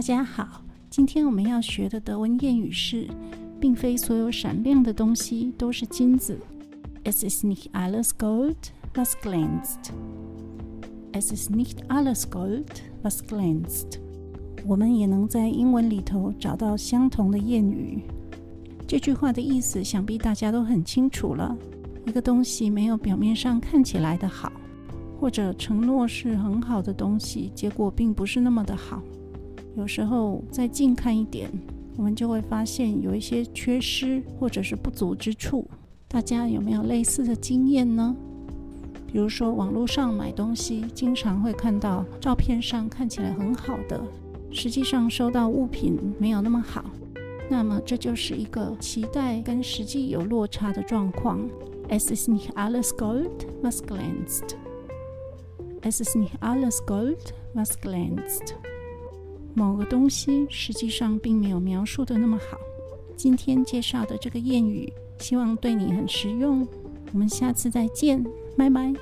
大家好，今天我们要学的德文谚语是：并非所有闪亮的东西都是金子。Es ist nicht alles Gold, was glänzt. Es is nicht alles Gold, was glänzt. 我们也能在英文里头找到相同的谚语。这句话的意思想必大家都很清楚了。一个东西没有表面上看起来的好，或者承诺是很好的东西，结果并不是那么的好。有时候再近看一点，我们就会发现有一些缺失或者是不足之处。大家有没有类似的经验呢？比如说网络上买东西，经常会看到照片上看起来很好的，实际上收到物品没有那么好。那么这就是一个期待跟实际有落差的状况。Es ist nicht alles Gold, was glänzt. Es ist nicht alles Gold, was glänzt. 某个东西实际上并没有描述的那么好。今天介绍的这个谚语，希望对你很实用。我们下次再见，拜拜。